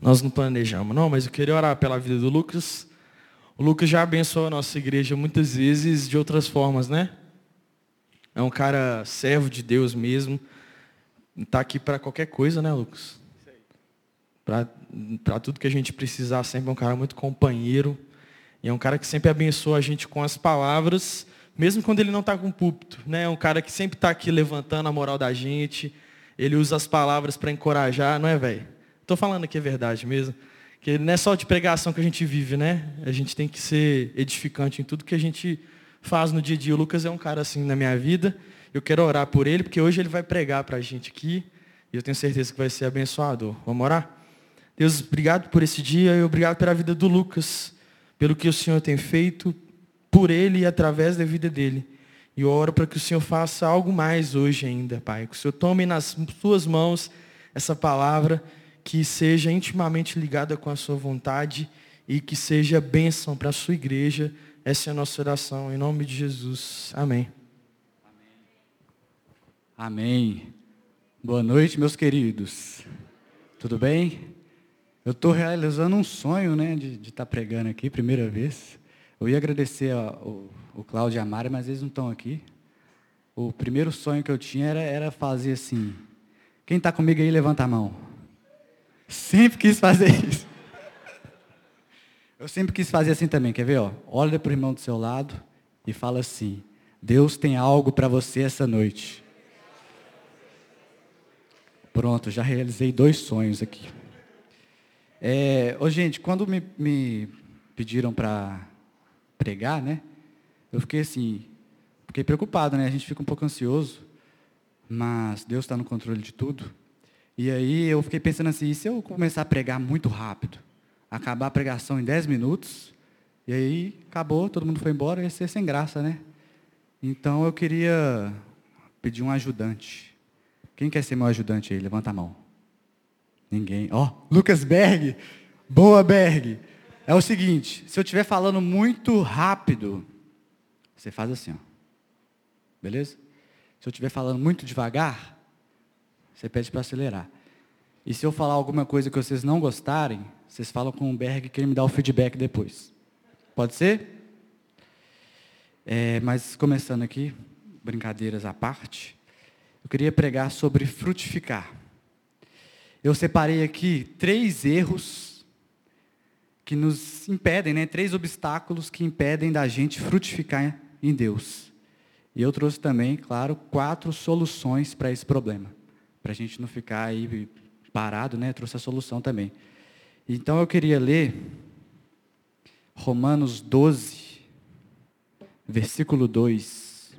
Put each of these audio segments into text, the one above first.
nós não planejamos. Não, mas eu queria orar pela vida do Lucas. O Lucas já abençoou a nossa igreja muitas vezes de outras formas, né? É um cara servo de Deus mesmo. Está aqui para qualquer coisa, né, Lucas? Para tudo que a gente precisar, sempre é um cara muito companheiro. E é um cara que sempre abençoa a gente com as palavras, mesmo quando ele não está com púlpito. Né? É um cara que sempre está aqui levantando a moral da gente. Ele usa as palavras para encorajar, não é, velho? Estou falando aqui a verdade mesmo. Que não é só de pregação que a gente vive, né? A gente tem que ser edificante em tudo que a gente faz no dia a dia. O Lucas é um cara assim na minha vida. Eu quero orar por ele, porque hoje ele vai pregar para a gente aqui. E eu tenho certeza que vai ser abençoador. Vamos orar? Deus, obrigado por esse dia e obrigado pela vida do Lucas, pelo que o Senhor tem feito por ele e através da vida dele. E eu oro para que o Senhor faça algo mais hoje ainda, Pai. Que o Senhor tome nas suas mãos essa palavra que seja intimamente ligada com a sua vontade e que seja bênção para a sua igreja. Essa é a nossa oração, em nome de Jesus. Amém. Amém. Boa noite, meus queridos. Tudo bem? Eu estou realizando um sonho, né, de estar tá pregando aqui, primeira vez. Eu ia agradecer ao, o Cláudio e a Mari, mas eles não estão aqui. O primeiro sonho que eu tinha era, era fazer assim. Quem está comigo aí, levanta a mão. Sempre quis fazer isso. Eu sempre quis fazer assim também, quer ver? Ó? Olha para o irmão do seu lado e fala assim: Deus tem algo para você essa noite. Pronto, já realizei dois sonhos aqui. É, ô, gente, quando me, me pediram para pregar, né? Eu fiquei assim, fiquei preocupado, né? A gente fica um pouco ansioso, mas Deus está no controle de tudo. E aí eu fiquei pensando assim, e se eu começar a pregar muito rápido? Acabar a pregação em 10 minutos, e aí acabou, todo mundo foi embora, ia ser sem graça, né? Então eu queria pedir um ajudante. Quem quer ser meu ajudante aí? Levanta a mão. Ninguém. Ó, oh, Lucas Berg. Boa, Berg. É o seguinte, se eu estiver falando muito rápido, você faz assim, ó. Beleza? Se eu estiver falando muito devagar, você pede para acelerar. E se eu falar alguma coisa que vocês não gostarem, vocês falam com o Berg que ele me dá o feedback depois. Pode ser? É, mas começando aqui, brincadeiras à parte, eu queria pregar sobre frutificar eu separei aqui três erros que nos impedem, né? três obstáculos que impedem da gente frutificar em Deus. E eu trouxe também, claro, quatro soluções para esse problema. Para a gente não ficar aí parado, né? Trouxe a solução também. Então eu queria ler Romanos 12, versículo 2.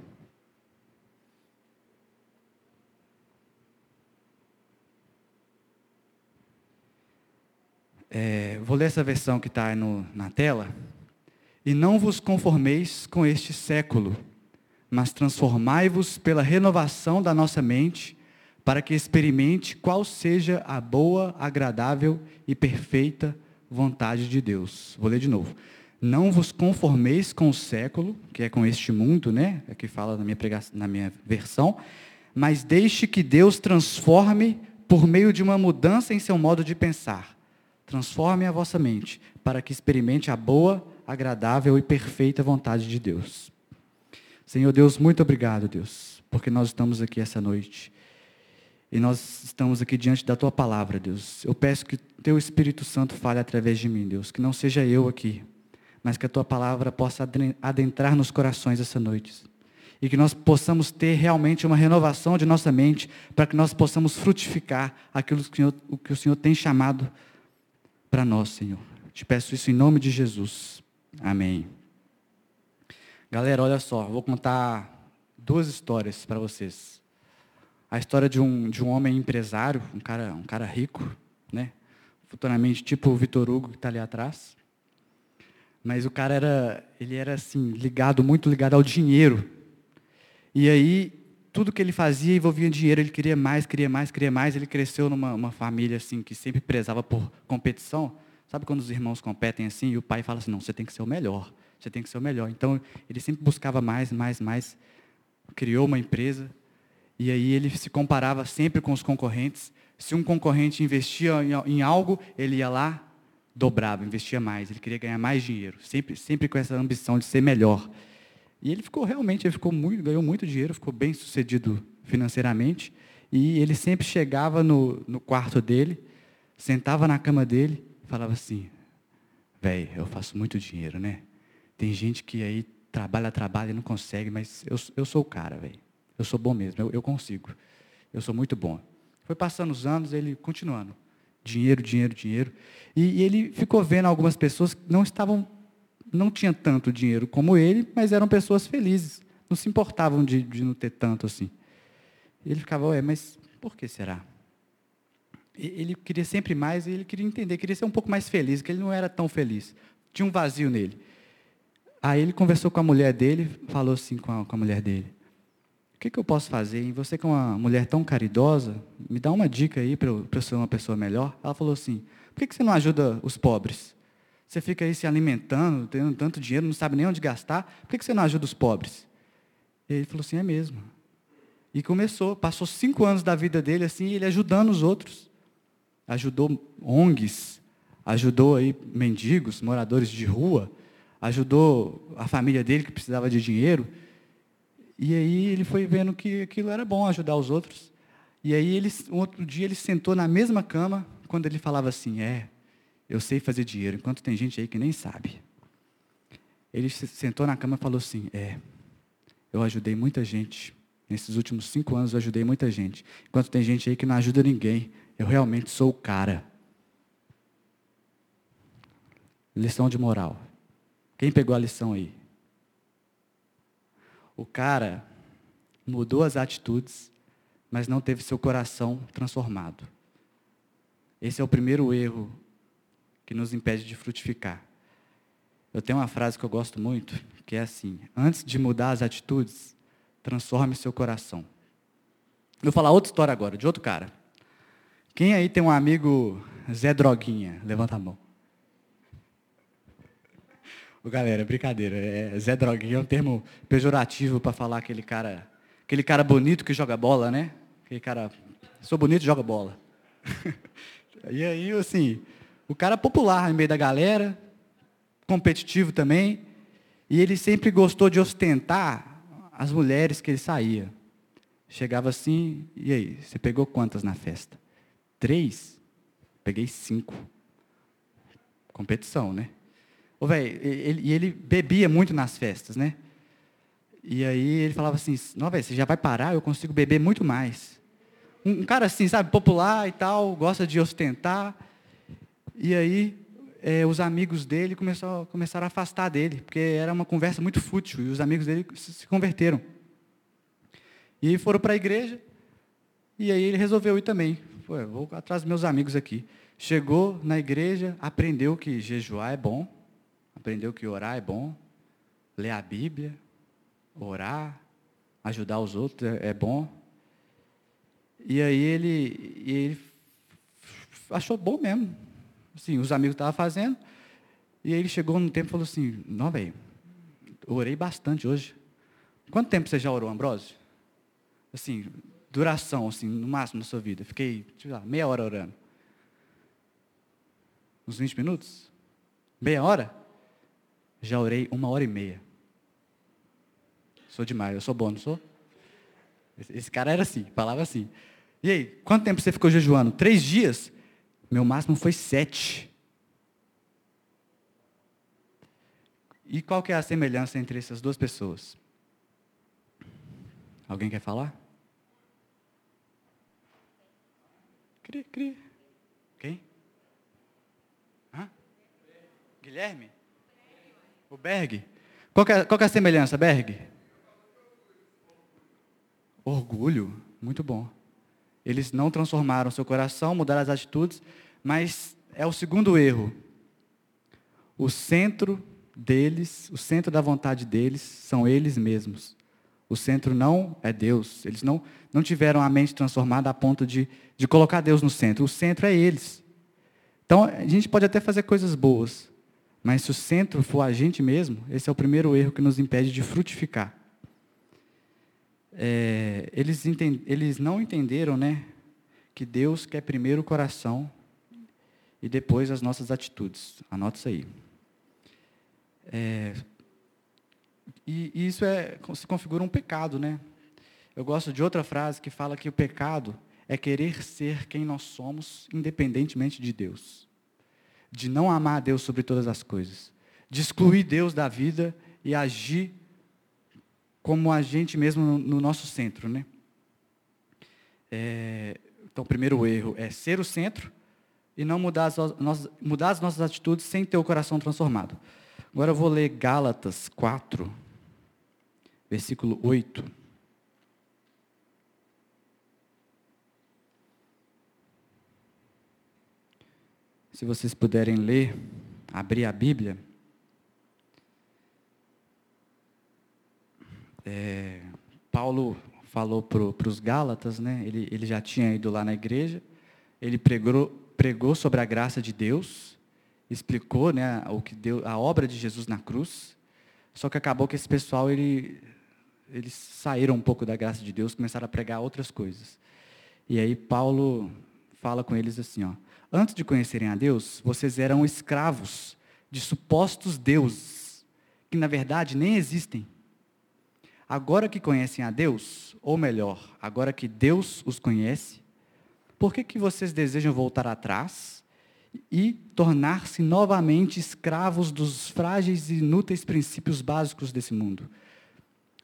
É, vou ler essa versão que está na tela. E não vos conformeis com este século, mas transformai-vos pela renovação da nossa mente, para que experimente qual seja a boa, agradável e perfeita vontade de Deus. Vou ler de novo. Não vos conformeis com o século, que é com este mundo, né? É que fala na minha, pregação, na minha versão, mas deixe que Deus transforme por meio de uma mudança em seu modo de pensar Transforme a vossa mente para que experimente a boa, agradável e perfeita vontade de Deus. Senhor Deus, muito obrigado, Deus, porque nós estamos aqui essa noite. E nós estamos aqui diante da tua palavra, Deus. Eu peço que teu Espírito Santo fale através de mim, Deus, que não seja eu aqui, mas que a tua palavra possa adentrar nos corações essa noite. E que nós possamos ter realmente uma renovação de nossa mente, para que nós possamos frutificar aquilo que o Senhor, o que o Senhor tem chamado para nós, Senhor. Te peço isso em nome de Jesus. Amém. Galera, olha só, vou contar duas histórias para vocês. A história de um, de um homem empresário, um cara, um cara rico, né? Futuramente, tipo o Vitor Hugo que está ali atrás. Mas o cara era, ele era assim, ligado, muito ligado ao dinheiro. E aí, tudo que ele fazia envolvia dinheiro, ele queria mais, queria mais, queria mais. Ele cresceu numa família assim que sempre prezava por competição. Sabe quando os irmãos competem assim e o pai fala assim: "Não, você tem que ser o melhor. Você tem que ser o melhor". Então, ele sempre buscava mais, mais, mais. Criou uma empresa E aí ele se comparava sempre com os concorrentes. Se um concorrente investia em algo, ele ia lá, dobrava, investia mais. Ele queria ganhar mais dinheiro, sempre, sempre com essa ambição de ser melhor. E ele ficou realmente, ele ficou muito, ganhou muito dinheiro, ficou bem sucedido financeiramente. E ele sempre chegava no, no quarto dele, sentava na cama dele e falava assim: Velho, eu faço muito dinheiro, né? Tem gente que aí trabalha, trabalha e não consegue, mas eu, eu sou o cara, velho. Eu sou bom mesmo, eu, eu consigo. Eu sou muito bom. Foi passando os anos, ele continuando. Dinheiro, dinheiro, dinheiro. E, e ele ficou vendo algumas pessoas que não estavam, não tinham tanto dinheiro como ele, mas eram pessoas felizes. Não se importavam de, de não ter tanto assim. Ele ficava, ué, mas por que será? Ele queria sempre mais e ele queria entender, queria ser um pouco mais feliz, que ele não era tão feliz. Tinha um vazio nele. Aí ele conversou com a mulher dele, falou assim com a, com a mulher dele: O que, que eu posso fazer? E você, que é uma mulher tão caridosa, me dá uma dica aí para eu, eu ser uma pessoa melhor. Ela falou assim: Por que, que você não ajuda os pobres? Você fica aí se alimentando, tendo tanto dinheiro, não sabe nem onde gastar. Por que, que você não ajuda os pobres? E ele falou assim: É mesmo. E começou, passou cinco anos da vida dele assim, ele ajudando os outros. Ajudou ONGs, ajudou aí mendigos, moradores de rua, ajudou a família dele que precisava de dinheiro. E aí ele foi vendo que aquilo era bom ajudar os outros. E aí ele, um outro dia ele sentou na mesma cama quando ele falava assim: "É, eu sei fazer dinheiro", enquanto tem gente aí que nem sabe. Ele sentou na cama e falou assim: "É, eu ajudei muita gente Nesses últimos cinco anos eu ajudei muita gente. Enquanto tem gente aí que não ajuda ninguém, eu realmente sou o cara. Lição de moral. Quem pegou a lição aí? O cara mudou as atitudes, mas não teve seu coração transformado. Esse é o primeiro erro que nos impede de frutificar. Eu tenho uma frase que eu gosto muito, que é assim: antes de mudar as atitudes, transforme seu coração. Vou falar outra história agora, de outro cara. Quem aí tem um amigo Zé Droguinha? Levanta a mão. Galera, brincadeira. É, Zé Droguinha é um termo pejorativo para falar aquele cara, aquele cara bonito que joga bola, né? Aquele cara, sou bonito, joga bola. e aí, assim, o cara popular no meio da galera, competitivo também, e ele sempre gostou de ostentar as mulheres que ele saía. Chegava assim, e aí, você pegou quantas na festa? Três? Peguei cinco. Competição, né? Ô, velho, e ele bebia muito nas festas, né? E aí ele falava assim, não, velho, você já vai parar, eu consigo beber muito mais. Um, cara assim, sabe, popular e tal, gosta de ostentar. E aí é, os amigos dele começou, começaram a afastar dele, porque era uma conversa muito fútil, e os amigos dele se, se converteram. E foram para a igreja, e aí ele resolveu ir também. Foi, vou atrás dos meus amigos aqui. Chegou na igreja, aprendeu que jejuar é bom, aprendeu que orar é bom, ler a Bíblia, orar, ajudar os outros é, é bom. E aí ele, ele achou bom mesmo, Assim, os amigos estavam fazendo. E ele chegou num tempo e falou assim, não, velho, orei bastante hoje. Quanto tempo você já orou, Ambrósio? Assim, duração, assim, no máximo na sua vida. Fiquei, sei lá, meia hora orando. Uns 20 minutos? Meia hora? Já orei uma hora e meia. Sou demais, eu sou bom, não sou? Esse cara era assim, falava assim. E aí, quanto tempo você ficou jejuando? Três dias? Meu máximo foi sete. E qual que é a semelhança entre essas duas pessoas? Alguém quer falar? Cri, cri. Quem? Hã? Guilherme? O Berg? Qual é, qual é a semelhança, Berg? Orgulho. Muito bom. Eles não transformaram seu coração, mudaram as atitudes, mas é o segundo erro. O centro deles, o centro da vontade deles são eles mesmos. O centro não é Deus. Eles não, não tiveram a mente transformada a ponto de, de colocar Deus no centro. O centro é eles. Então, a gente pode até fazer coisas boas, mas se o centro for a gente mesmo, esse é o primeiro erro que nos impede de frutificar. é, eles, eles não entenderam né, que Deus quer primeiro o coração e depois as nossas atitudes. Anota isso aí. É, e, e isso é, se configura um pecado, né? Eu gosto de outra frase que fala que o pecado é querer ser quem nós somos, independentemente de Deus. De não amar a Deus sobre todas as coisas. De excluir Deus da vida e agir como a gente mesmo no, no nosso centro. Né? É, então, o primeiro erro é ser o centro e não mudar as, nossas, mudar as nossas atitudes sem ter o coração transformado. Agora eu vou ler Gálatas 4, versículo 8. Se vocês puderem ler, abrir a Bíblia. É, Paulo falou para os Gálatas, né? Ele, ele já tinha ido lá na igreja, ele pregou, pregou sobre a graça de Deus, explicou, né, o que deu, a obra de Jesus na cruz. Só que acabou que esse pessoal ele, eles saíram um pouco da graça de Deus, começaram a pregar outras coisas. E aí Paulo fala com eles assim, ó: Antes de conhecerem a Deus, vocês eram escravos de supostos deuses, que na verdade nem existem. Agora que conhecem a Deus, ou melhor, agora que Deus os conhece, por que, que vocês desejam voltar atrás e tornar-se novamente escravos dos frágeis e inúteis princípios básicos desse mundo?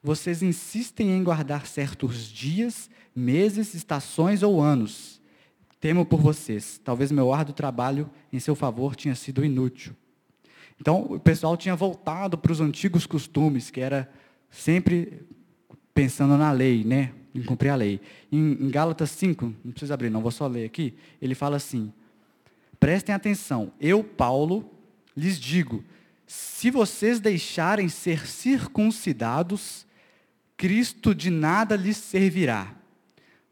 Vocês insistem em guardar certos dias, meses, estações ou anos Temo por vocês. Talvez meu árduo trabalho em seu favor tinha sido inútil. Então, o pessoal tinha voltado para os antigos costumes, que era sempre pensando na lei, né? Em cumprir a lei. Em, em Gálatas 5, não precisa abrir, não, vou só ler aqui. Ele fala assim: prestem atenção, eu, Paulo, lhes digo: se vocês deixarem ser circuncidados, Cristo de nada lhes servirá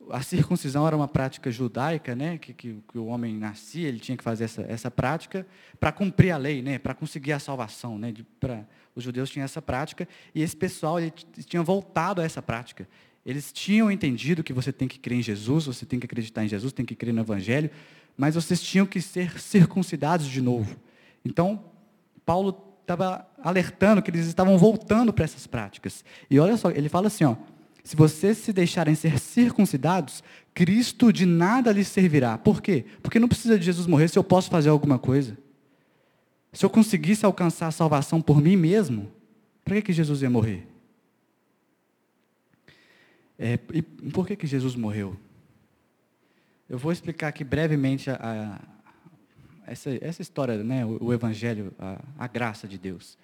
a circuncisão era uma prática judaica, né, que, que, que, o homem nascia, ele tinha que fazer essa, essa prática para cumprir a lei, né, para conseguir a salvação. Né, de, pra, os judeus tinham essa prática e esse pessoal ele tinha voltado a essa prática. Eles tinham entendido que você tem que crer em Jesus, você tem que acreditar em Jesus, tem que crer no Evangelho, mas vocês tinham que ser circuncidados de novo. Então, Paulo estava alertando que eles estavam voltando para essas práticas. E olha só, ele fala assim, ó, se vocês se deixarem ser circuncidados, Cristo de nada lhes servirá. Por quê? Porque não precisa de Jesus morrer se eu posso fazer alguma coisa. Se eu conseguisse alcançar a salvação por mim mesmo, para que, que Jesus ia morrer? É, e por que, que Jesus morreu? Eu vou explicar aqui brevemente a, a, essa, essa história, né, o, o Evangelho, a, a graça de Deus.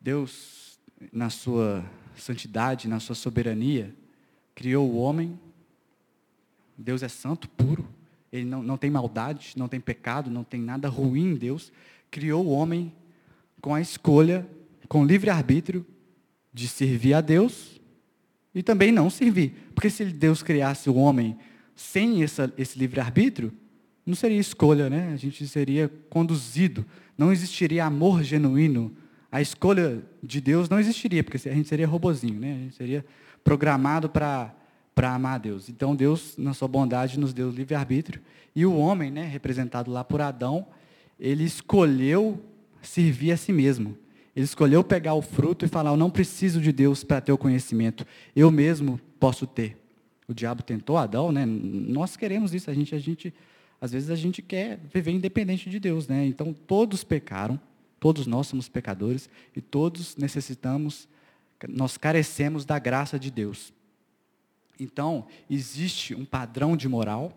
Deus, na sua santidade, na sua soberania, criou o homem. Deus é santo, puro. Ele não, não tem maldade, não tem pecado, não tem nada ruim em Deus. Criou o homem com a escolha, com livre-arbítrio, de servir a Deus e também não servir. Porque se Deus criasse o homem sem essa, esse livre-arbítrio, não seria escolha, né? A gente seria conduzido. Não existiria amor genuíno a escolha de Deus não existiria, porque a gente seria robozinho, né? a gente seria programado para amar a Deus. Então Deus, na sua bondade, nos deu livre-arbítrio. E o homem, né, representado lá por Adão, ele escolheu servir a si mesmo. Ele escolheu pegar o fruto e falar: Eu não preciso de Deus para ter o conhecimento, eu mesmo posso ter. O diabo tentou Adão, né? Nós queremos isso, a gente, a gente, às vezes a gente quer viver independente de Deus, né? Então todos pecaram, Todos nós somos pecadores e todos necessitamos, nós carecemos da graça de Deus. Então, existe um padrão de moral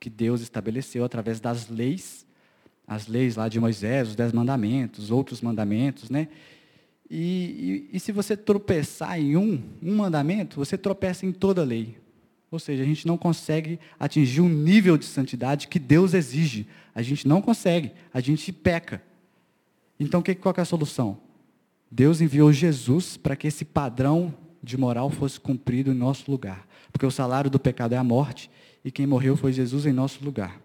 que Deus estabeleceu através das leis, as leis lá de Moisés, os dez mandamentos, outros mandamentos, né? E, e, e se você tropeçar em um, um mandamento, você tropeça em toda a lei. Ou seja, a gente não consegue atingir o nível de santidade que Deus exige. A gente não consegue, a gente peca. Então, qual é a solução? Deus enviou Jesus para que esse padrão de moral fosse cumprido em nosso lugar. Porque o salário do pecado é a morte, e quem morreu foi Jesus em nosso lugar.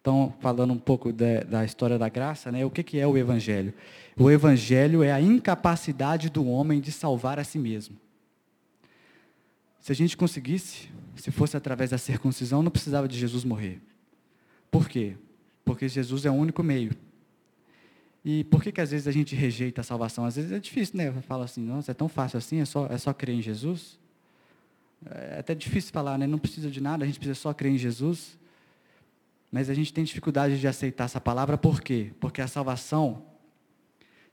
Então, falando um pouco da, da história da graça, né, o que, que é o Evangelho? O Evangelho é a incapacidade do homem de salvar a si mesmo. Se a gente conseguisse, se fosse através da circuncisão, não precisava de Jesus morrer. Por quê? Porque Jesus é o único meio. E por que, que às vezes a gente rejeita a salvação? Às vezes é difícil, né? Fala assim, nossa, é tão fácil assim, é só, é só crer em Jesus. É até difícil falar, né? Não precisa de nada, a gente precisa só crer em Jesus. Mas a gente tem dificuldade de aceitar essa palavra, por quê? Porque a salvação,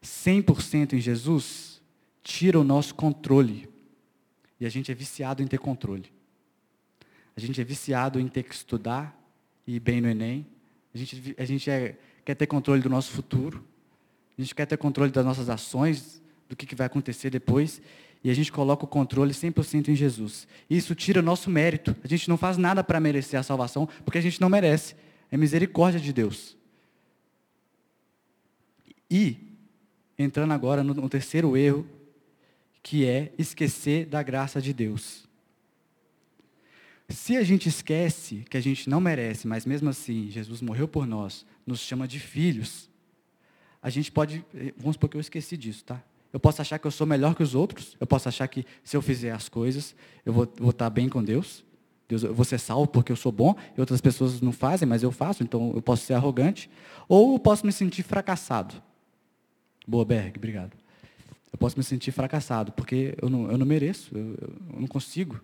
100% em Jesus, tira o nosso controle. E a gente é viciado em ter controle. A gente é viciado em ter que estudar e ir bem no Enem. A gente, a gente é, quer ter controle do nosso futuro. A gente quer ter controle das nossas ações, do que, vai acontecer depois. E a gente coloca o controle 100% em Jesus. Isso tira o nosso mérito. A gente não faz nada para merecer a salvação, porque a gente não merece. É misericórdia de Deus. E, entrando agora no terceiro erro, que é esquecer da graça de Deus. Se a gente esquece que a gente não merece, mas mesmo assim Jesus morreu por nós, nos chama de filhos, a gente pode, eh, vamos supor que eu esqueci disso, tá? Eu posso achar que eu sou melhor que os outros, eu posso achar que se eu fizer as coisas, eu vou, vou estar bem com Deus, Deus, eu vou ser salvo porque eu sou bom, e outras pessoas não fazem, mas eu faço, então eu posso ser arrogante, ou eu posso me sentir fracassado. Boa, Berg, obrigado. Eu posso me sentir fracassado, porque eu não, eu não mereço, eu, eu não consigo.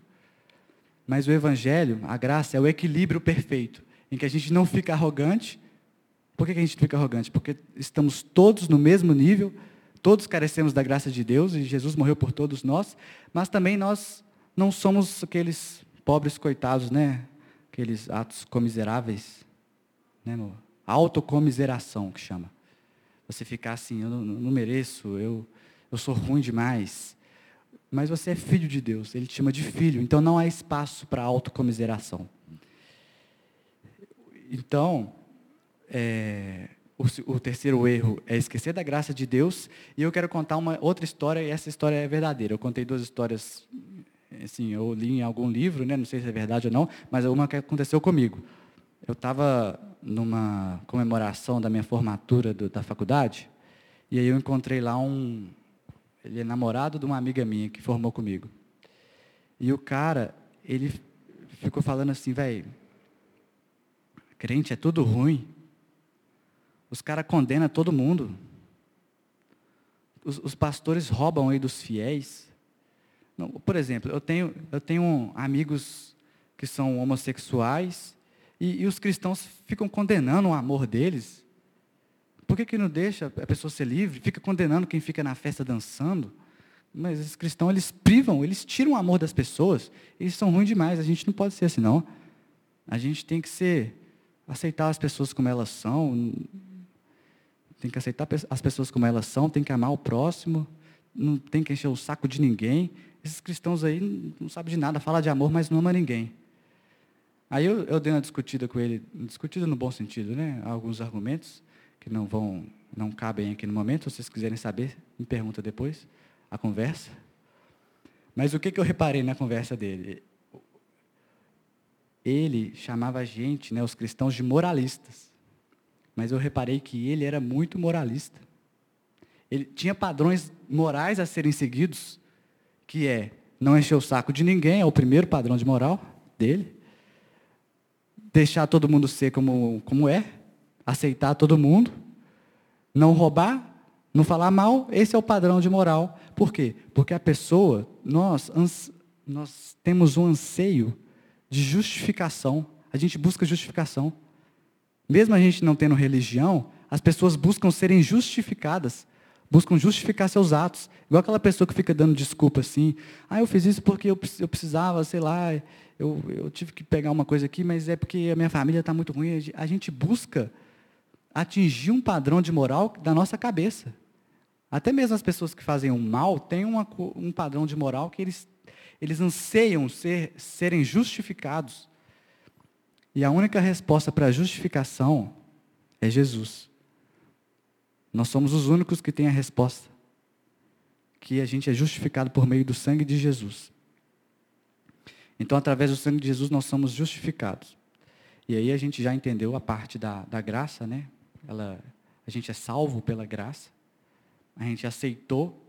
Mas o Evangelho, a graça, é o equilíbrio perfeito, em que a gente não fica arrogante, por que a gente fica arrogante? Porque estamos todos no mesmo nível, todos carecemos da graça de Deus e Jesus morreu por todos nós, mas também nós não somos aqueles pobres coitados, né? Aqueles atos comiseráveis, né? Autocomiseração que chama. Você ficar assim, eu não, não mereço, eu, eu sou ruim demais. Mas você é filho de Deus, ele te chama de filho, então não há espaço para autocomiseração. Então, é, o, o, terceiro erro é esquecer da graça de Deus. E eu quero contar uma outra história, e essa história é verdadeira. Eu contei duas histórias, assim, eu li em algum livro, né, não sei se é verdade ou não, mas uma que aconteceu comigo. Eu estava numa comemoração da minha formatura do, da faculdade, e aí eu encontrei lá um. Ele é namorado de uma amiga minha que formou comigo. E o cara, ele ficou falando assim, velho, crente é tudo ruim. Os caras condenam todo mundo. Os, os, pastores roubam aí dos fiéis. Não, por exemplo, eu tenho, eu tenho amigos que são homossexuais e, e os cristãos ficam condenando o amor deles. Por que, que não deixa a pessoa ser livre? Fica condenando quem fica na festa dançando. Mas esses cristãos, eles privam, eles tiram o amor das pessoas. Eles são ruins demais. A gente não pode ser assim, não. A gente tem que ser, aceitar as pessoas como elas são, tem que aceitar as pessoas como elas são, tem que amar o próximo, não tem que encher o saco de ninguém. Esses cristãos aí não sabem de nada, fala de amor, mas não ama ninguém. Aí eu, eu dei uma discutida com ele, discutida no bom sentido, né? Alguns argumentos que não vão, não cabem aqui no momento. Se vocês quiserem saber, me pergunta depois a conversa. Mas o que, que eu reparei na conversa dele? Ele chamava a gente, né, os cristãos, de moralistas mas eu reparei que ele era muito moralista. Ele tinha padrões morais a serem seguidos, que é não encher o saco de ninguém, é o primeiro padrão de moral dele. Deixar todo mundo ser como, como é, aceitar todo mundo, não roubar, não falar mal, esse é o padrão de moral. Por quê? Porque a pessoa, nós, nós temos um anseio de justificação. A gente busca justificação. Mesmo a gente não tendo religião, as pessoas buscam serem justificadas, buscam justificar seus atos. Igual aquela pessoa que fica dando desculpa assim, ah, eu fiz isso porque eu, precisava, sei lá, eu, eu tive que pegar uma coisa aqui, mas é porque a minha família está muito ruim. A gente busca atingir um padrão de moral da nossa cabeça. Até mesmo as pessoas que fazem o mal têm uma, um padrão de moral que eles, eles anseiam ser, serem justificados. E a única resposta para a justificação é Jesus. Nós somos os únicos que têm a resposta. Que a gente é justificado por meio do sangue de Jesus. Então, através do sangue de Jesus, nós somos justificados. E aí a gente já entendeu a parte da, da graça, né? Ela, a gente é salvo pela graça. A gente aceitou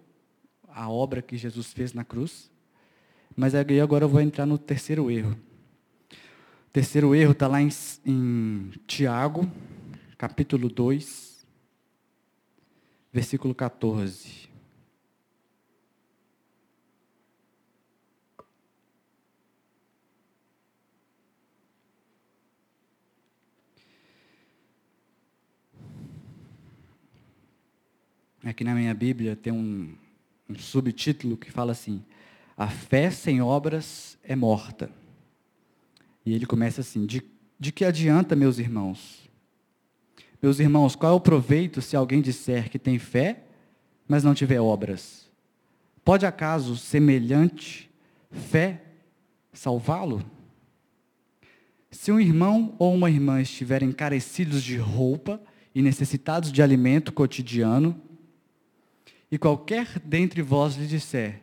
a obra que Jesus fez na cruz. Mas aí agora eu vou entrar no terceiro erro. Terceiro erro está lá em, em Tiago, capítulo 2, versículo 14. Aqui na minha Bíblia tem um, um subtítulo que fala assim: A fé sem obras é morta. E ele começa assim: de, de que adianta, meus irmãos? Meus irmãos, qual é o proveito se alguém disser que tem fé, mas não tiver obras? Pode acaso semelhante fé salvá-lo? Se um irmão ou uma irmã estiverem carecidos de roupa e necessitados de alimento cotidiano, e qualquer dentre vós lhe disser: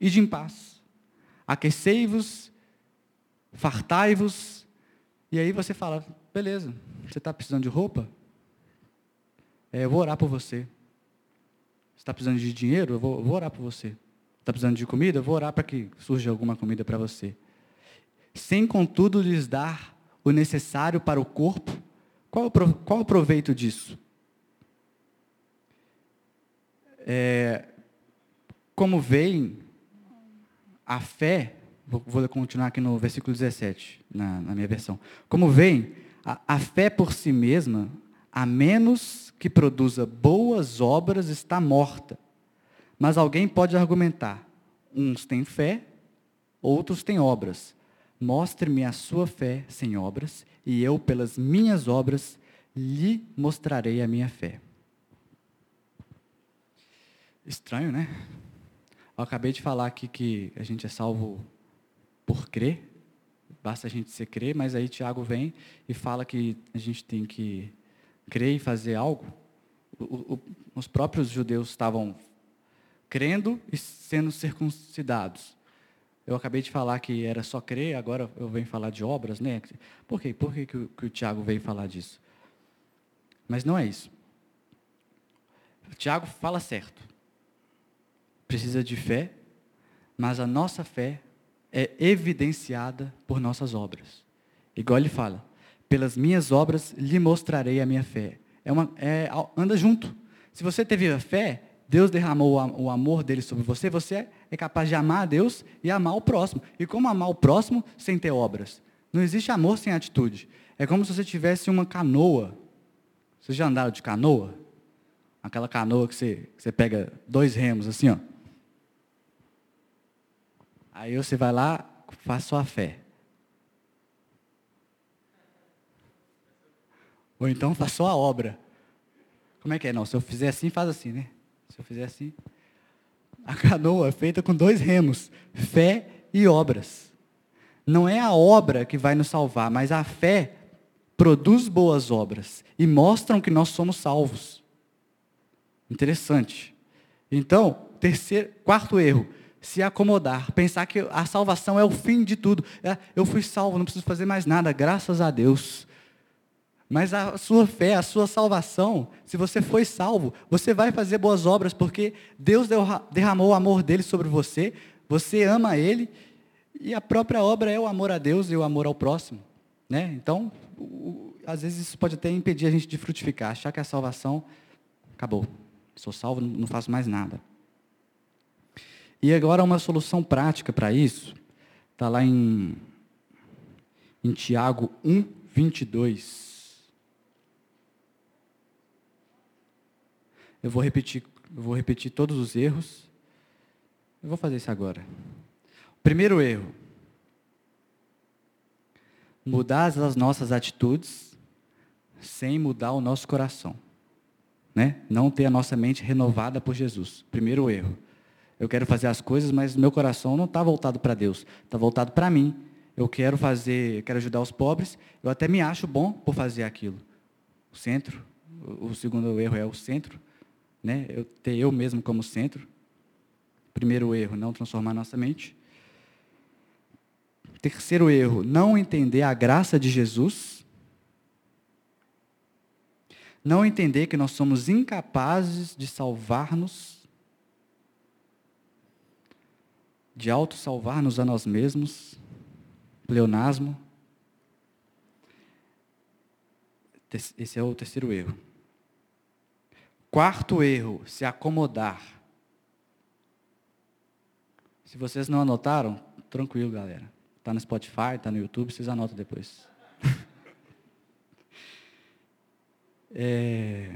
Ide em paz, aquecei-vos, fartai-vos, e aí você fala: beleza, você está precisando de roupa? É, eu vou orar por você. Você está precisando de dinheiro? Eu vou, eu vou orar por você. Está precisando de comida? Eu vou orar para que surja alguma comida para você. Sem, contudo, lhes dar o necessário para o corpo, qual, qual o proveito disso? É, como veem, a fé, vou, vou, continuar aqui no versículo 17, na, na minha versão. Como veem, a, a fé por si mesma, a menos que produza boas obras, está morta. Mas alguém pode argumentar: uns têm fé, outros têm obras. Mostre-me a sua fé sem obras, e eu, pelas minhas obras, lhe mostrarei a minha fé. Estranho, né? Eu acabei de falar aqui que a gente é salvo por crer, basta a gente ser crer, mas aí Tiago vem e fala que a gente tem que crer e fazer algo. O, o, os próprios judeus estavam crendo e sendo circuncidados. Eu acabei de falar que era só crer, agora eu venho falar de obras, né? Por quê? Por que, que, o, que o Tiago veio falar disso? Mas não é isso. O Tiago fala certo precisa de fé, mas a nossa fé é evidenciada por nossas obras. Igual ele fala, pelas minhas obras lhe mostrarei a minha fé. É uma, é, anda junto. Se você teve a fé, Deus derramou o amor dele sobre você, você é capaz de amar a Deus e amar o próximo. E como amar o próximo sem ter obras? Não existe amor sem atitude. É como se você tivesse uma canoa. Vocês já andaram de canoa? Aquela canoa que você, que você pega dois remos assim, ó. Aí você vai lá, faz sua fé. Ou então faz sua obra. Como é que é? Não, se eu fizer assim, faz assim, né? Se eu fizer assim. A canoa é feita com dois remos: fé e obras. Não é a obra que vai nos salvar, mas a fé produz boas obras e mostram que nós somos salvos. Interessante. Então, terceiro, quarto erro, se acomodar, pensar que a salvação é o fim de tudo. É, eu fui salvo, não preciso fazer mais nada, graças a Deus. Mas a sua fé, a sua salvação, se você foi salvo, você vai fazer boas obras, porque Deus derramou o amor dele sobre você, você ama ele, e a própria obra é o amor a Deus e o amor ao próximo. Né? Então, às vezes isso pode até impedir a gente de frutificar, achar que a salvação acabou. Sou salvo, não faço mais nada. E agora uma solução prática para isso, está lá em, em Tiago 1, 22. Eu vou repetir, eu vou repetir todos os erros. Eu vou fazer isso agora. Primeiro erro. Mudar as nossas atitudes sem mudar o nosso coração. Né? Não ter a nossa mente renovada por Jesus. Primeiro erro. Eu quero fazer as coisas, mas meu coração não está voltado para Deus, está voltado para mim. Eu quero fazer, quero ajudar os pobres, eu até me acho bom por fazer aquilo. O centro, o segundo erro é o centro, né? Eu ter eu mesmo como centro. Primeiro erro, não transformar nossa mente. Terceiro erro, não entender a graça de Jesus. Não entender que nós somos incapazes de salvar-nos de auto-salvar-nos a nós mesmos, pleonasmo. Esse é o terceiro erro. Quarto erro, se acomodar. Se vocês não anotaram, tranquilo, galera. Está no Spotify, está no YouTube, vocês anotam depois. é...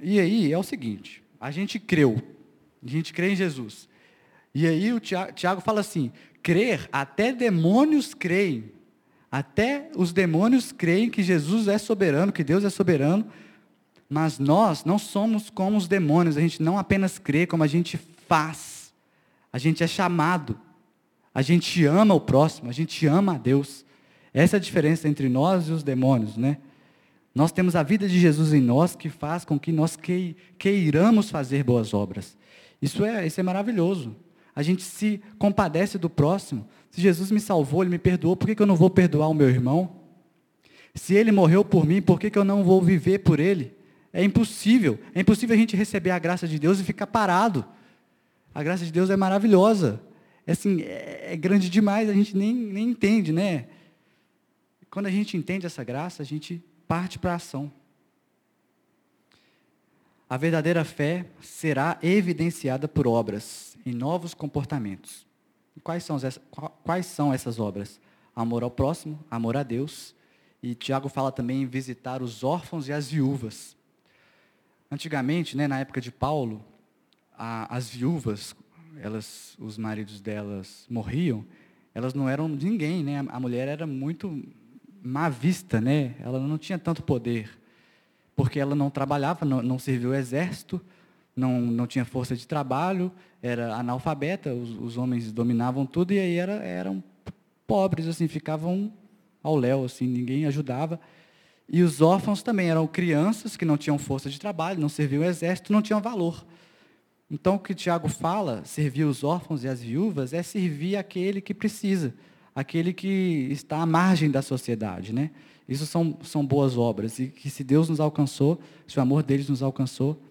E aí é o seguinte, a gente creu, a gente crê em Jesus. E aí o Tiago fala assim, crer, até demônios creem. Até os demônios creem que Jesus é soberano, que Deus é soberano, mas nós não somos como os demônios, a gente não apenas crê, como a gente faz. A gente é chamado. A gente ama o próximo, a gente ama a Deus. Essa é a diferença entre nós e os demônios, né? Nós temos a vida de Jesus em nós que faz com que nós queiramos fazer boas obras. Isso é, isso é maravilhoso. A gente se compadece do próximo. Se Jesus me salvou, Ele me perdoou, por que, que eu não vou perdoar o meu irmão? Se Ele morreu por mim, por que, que eu não vou viver por Ele? É impossível. É impossível a gente receber a graça de Deus e ficar parado. A graça de Deus é maravilhosa. É, assim, é, é grande demais, a gente nem, nem entende, né? Quando a gente entende essa graça, a gente parte para a ação. A verdadeira fé será evidenciada por obras e novos comportamentos. Quais são, essas, quais são essas obras? Amor ao próximo, amor a Deus. E Tiago fala também em visitar os órfãos e as viúvas. Antigamente, né, na época de Paulo, a, as viúvas, elas, os maridos delas morriam, elas não eram ninguém, né? A mulher era muito má vista, né? Ela não tinha tanto poder, porque ela não trabalhava, não, não serviu o exército, não, não tinha força de trabalho, era analfabeta, os, os homens dominavam tudo e aí era, eram pobres, assim, ficavam ao léu, assim, ninguém ajudava. E os órfãos também eram crianças que não tinham força de trabalho, não serviam o exército, não tinham valor. Então, o que Tiago fala, servir os órfãos e as viúvas, é servir aquele que precisa, aquele que está à margem da sociedade. Né? Isso são, são boas obras. E que se Deus nos alcançou, se o amor deles nos alcançou,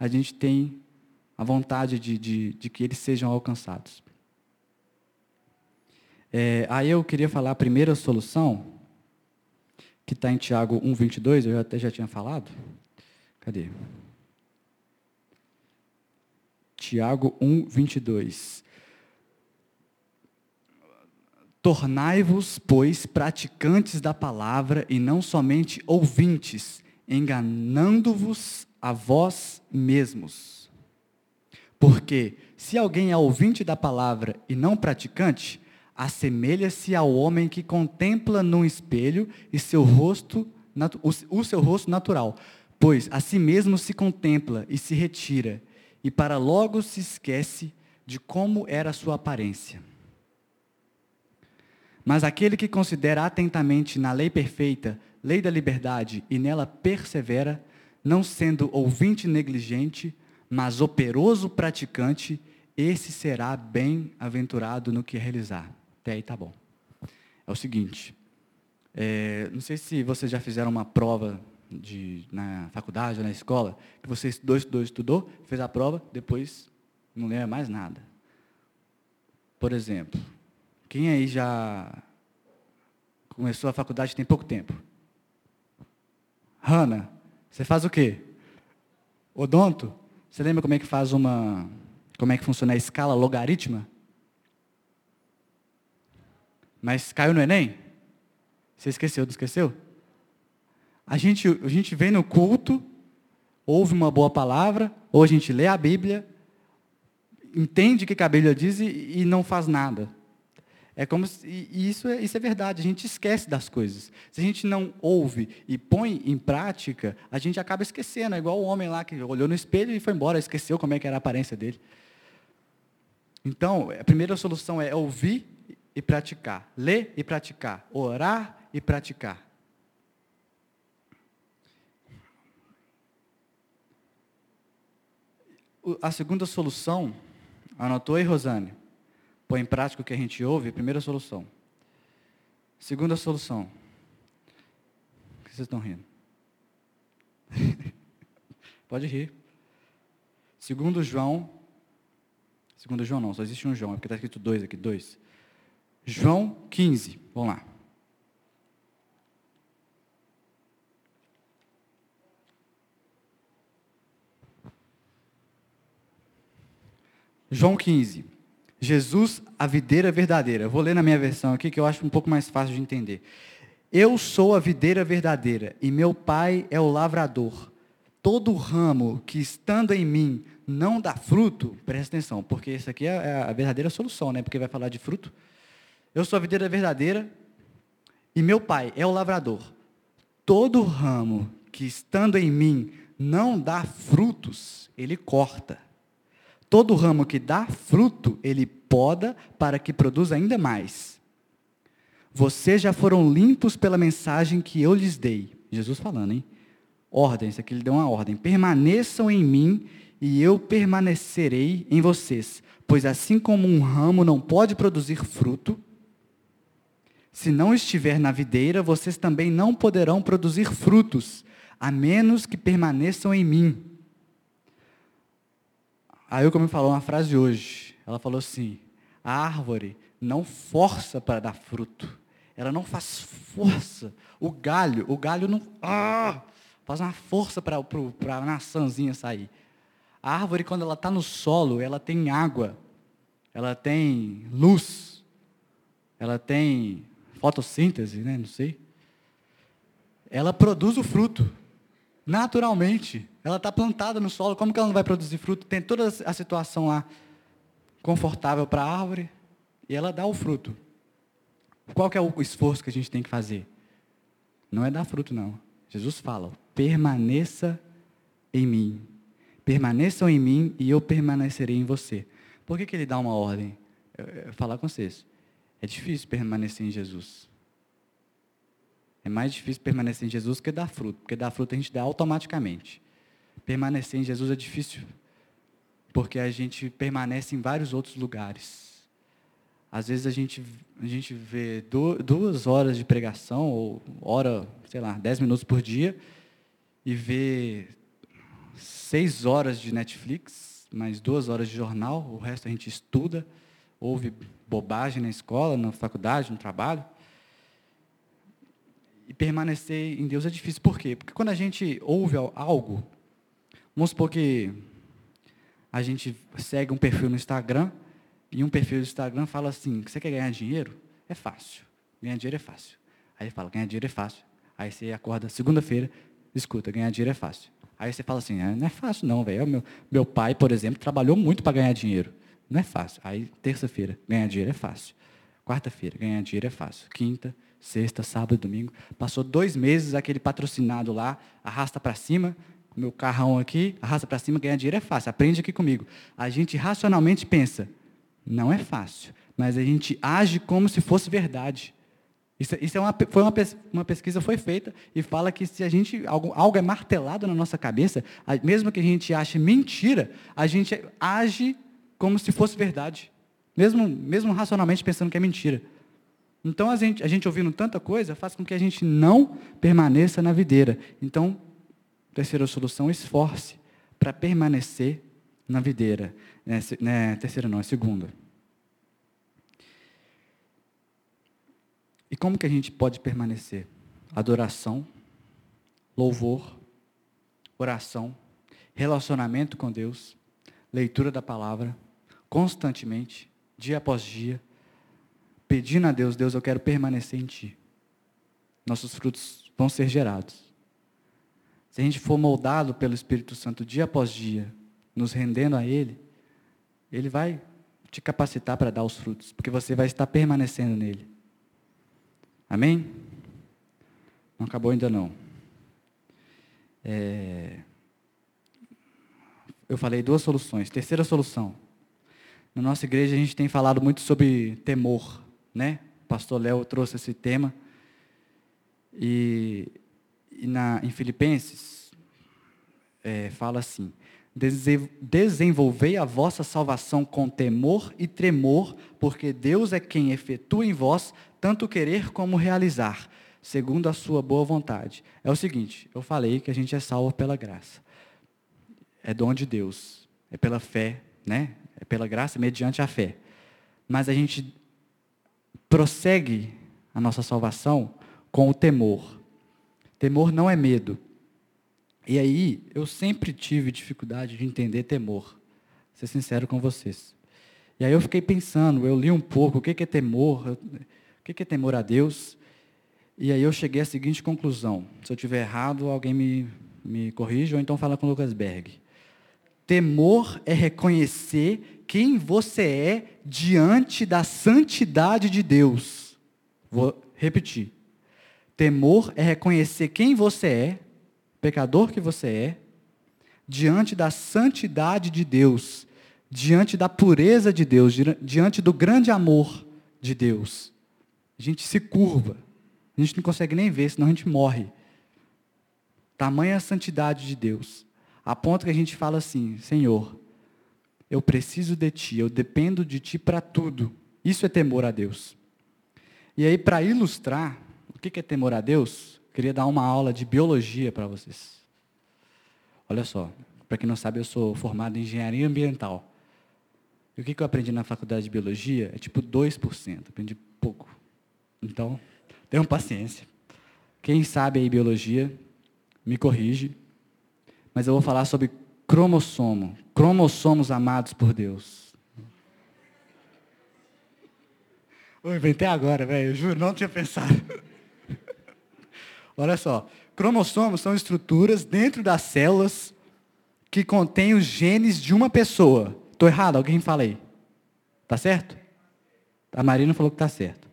a gente tem a vontade de, de, de que eles sejam alcançados. É, aí eu queria falar a primeira solução, que está em Tiago 1,22, eu até já tinha falado. Cadê? Tiago 1,22. Tornai-vos, pois, praticantes da palavra e não somente ouvintes, enganando-vos a vós mesmos. Porque, se alguém é ouvinte da palavra e não praticante, assemelha-se ao homem que contempla num espelho e seu rosto, o seu rosto natural, pois a si mesmo se contempla e se retira, e para logo se esquece de como era a sua aparência. Mas aquele que considera atentamente na lei perfeita, lei da liberdade, e nela persevera, não sendo ouvinte negligente, mas operoso praticante, esse será bem-aventurado no que realizar. Até aí tá bom. É o seguinte, é, não sei se vocês já fizeram uma prova de, na faculdade ou na escola, que você estudou, estudou, estudou, fez a prova, depois não lembra mais nada. Por exemplo, quem aí já começou a faculdade tem pouco tempo? Hanna, você faz o quê? Odonto? Você lembra como é que faz uma. Como é que funciona a escala logaritma? Mas caiu no Enem? Você esqueceu, não esqueceu? A gente, a gente vem no culto, ouve uma boa palavra, ou a gente lê a Bíblia, entende o que a Bíblia diz e, e não faz nada. É como se, e isso é, isso é verdade, a gente esquece das coisas. Se a gente não ouve e põe em prática, a gente acaba esquecendo. É igual o homem lá que olhou no espelho e foi embora, esqueceu como é que era a aparência dele. Então, a primeira solução é ouvir e praticar. Ler e praticar. Orar e praticar. A segunda solução, anotou aí, Rosane? Põe em prática o que a gente ouve, primeira solução. Segunda solução. O que vocês estão rindo? Pode rir. Segundo João, Segundo João não, só existe um João, é porque está escrito dois aqui, dois. João 15, vamos lá. João 15. Jesus, a videira verdadeira. vou ler na minha versão aqui, que eu acho um pouco mais fácil de entender. Eu sou a videira verdadeira, e meu pai é o lavrador. Todo ramo que estando em mim não dá fruto, presta atenção, porque isso aqui é a verdadeira solução, né? Porque vai falar de fruto. Eu sou a videira verdadeira, e meu pai é o lavrador. Todo ramo que estando em mim não dá frutos, ele corta Todo ramo que dá fruto, ele poda para que produza ainda mais. Vocês já foram limpos pela mensagem que eu lhes dei. Jesus falando, hein? Ordem, isso aqui ele deu uma ordem. Permaneçam em mim e eu permanecerei em vocês. Pois assim como um ramo não pode produzir fruto, se não estiver na videira, vocês também não poderão produzir frutos, a menos que permaneçam em mim. A Ilka me falou uma frase hoje. Ela falou assim: a árvore não força para dar fruto. Ela não faz força. O galho, o galho não ah, faz uma força para a maçãzinha sair. A árvore, quando ela está no solo, ela tem água, ela tem luz, ela tem fotossíntese, né? Não sei. Ela produz o fruto naturalmente. Ela está plantada no solo, como que ela não vai produzir fruto? Tem toda a situação lá confortável para a árvore e ela dá o fruto. Qual que é o esforço que a gente tem que fazer? Não é dar fruto, não. Jesus fala, permaneça em mim. Permaneçam em mim e eu permanecerei em você. Por que, que ele dá uma ordem? Eu, eu falar com vocês. É difícil permanecer em Jesus. É mais difícil permanecer em Jesus que dar fruto, porque dar fruto a gente dá automaticamente. Permanecer em Jesus é difícil, porque a gente permanece em vários outros lugares. Às vezes a gente, a gente vê duas horas de pregação, ou hora, sei lá, dez minutos por dia, e vê seis horas de Netflix, mais duas horas de jornal, o resto a gente estuda, ouve bobagem na escola, na faculdade, no trabalho. E permanecer em Deus é difícil. Por quê? Porque quando a gente ouve algo, vamos supor que a gente segue um perfil no Instagram e um perfil do Instagram fala assim: você quer ganhar dinheiro? É fácil. Ganhar dinheiro é fácil. Aí ele fala: ganhar dinheiro é fácil. Aí você acorda segunda-feira, escuta: ganhar dinheiro é fácil. Aí você fala assim: ah, não é fácil, não, velho. Meu, meu pai, por exemplo, trabalhou muito para ganhar dinheiro. Não é fácil. Aí, terça-feira, ganhar dinheiro é fácil. Quarta-feira, ganhar dinheiro é fácil. Quinta, sexta, sábado, domingo. Passou dois meses aquele patrocinado lá, arrasta para cima, meu carrão aqui, arrasta para cima, ganhar dinheiro é fácil. Aprende aqui comigo. A gente racionalmente pensa, não é fácil, mas a gente age como se fosse verdade. Isso, isso é uma, foi uma, uma pesquisa foi feita e fala que se a gente algo, algo é martelado na nossa cabeça, mesmo que a gente ache mentira, a gente age como se fosse verdade, mesmo, mesmo racionalmente pensando que é mentira. Então, a gente, a gente ouvindo tanta coisa faz com que a gente não permaneça na videira. Então, terceira solução, esforce para permanecer na videira. É, né, terceira não, é segunda. E como que a gente pode permanecer? Adoração, louvor, oração, relacionamento com Deus, leitura da palavra, constantemente, dia após dia, pedindo a Deus, Deus, eu quero permanecer em Ti. Nossos frutos vão ser gerados. Se a gente for moldado pelo Espírito Santo dia após dia, nos rendendo a Ele, Ele vai te capacitar para dar os frutos, porque você vai estar permanecendo nele. Amém? Não acabou ainda não. É... Eu falei duas soluções. Terceira solução. Na nossa igreja a gente tem falado muito sobre temor né? O pastor Léo trouxe esse tema. E, na, em Filipenses, é, fala assim: desenvolvei a vossa salvação com temor e tremor, porque Deus é quem efetua em vós tanto querer como realizar, segundo a sua boa vontade. É o seguinte, eu falei que a gente é salvo pela graça. É dom de Deus, é pela fé né? É pela graça mediante a fé. Mas a gente prossegue a nossa salvação com o temor. Temor não é medo. E aí, eu sempre tive dificuldade de entender temor. Vou ser sincero com vocês. E aí eu fiquei pensando, eu li um pouco o que é temor, o que é temor a Deus. E aí eu cheguei à seguinte conclusão. Se eu estiver errado, alguém me, me corrige, ou então fala com o Lucas Berg. Temor é reconhecer quem você é diante da santidade de Deus. Vou repetir. Temor é reconhecer quem você é, pecador que você é, diante da santidade de Deus, diante da pureza de Deus, diante do grande amor de Deus. A gente se curva. A gente não consegue nem ver, senão a gente morre. Tamanha santidade de Deus. A ponto que a gente fala assim: Senhor, eu preciso de Ti, eu dependo de Ti para tudo. Isso é temor a Deus. E aí, para ilustrar que é temor a Deus, queria dar uma aula de biologia para vocês. Olha só, para quem não sabe, eu sou formado em engenharia ambiental. E o que eu aprendi na faculdade de biologia é tipo 2%, aprendi pouco. Então, tenham paciência. Quem sabe aí biologia, me corrige mas eu vou falar sobre cromossomo, cromossomos amados por Deus. Eu inventei agora, velho, juro, não tinha pensado. Olha só, cromossomos são estruturas dentro das células que contêm os genes de uma pessoa. Estou errado? Alguém fala aí. Tá certo? A Marina falou que está certo.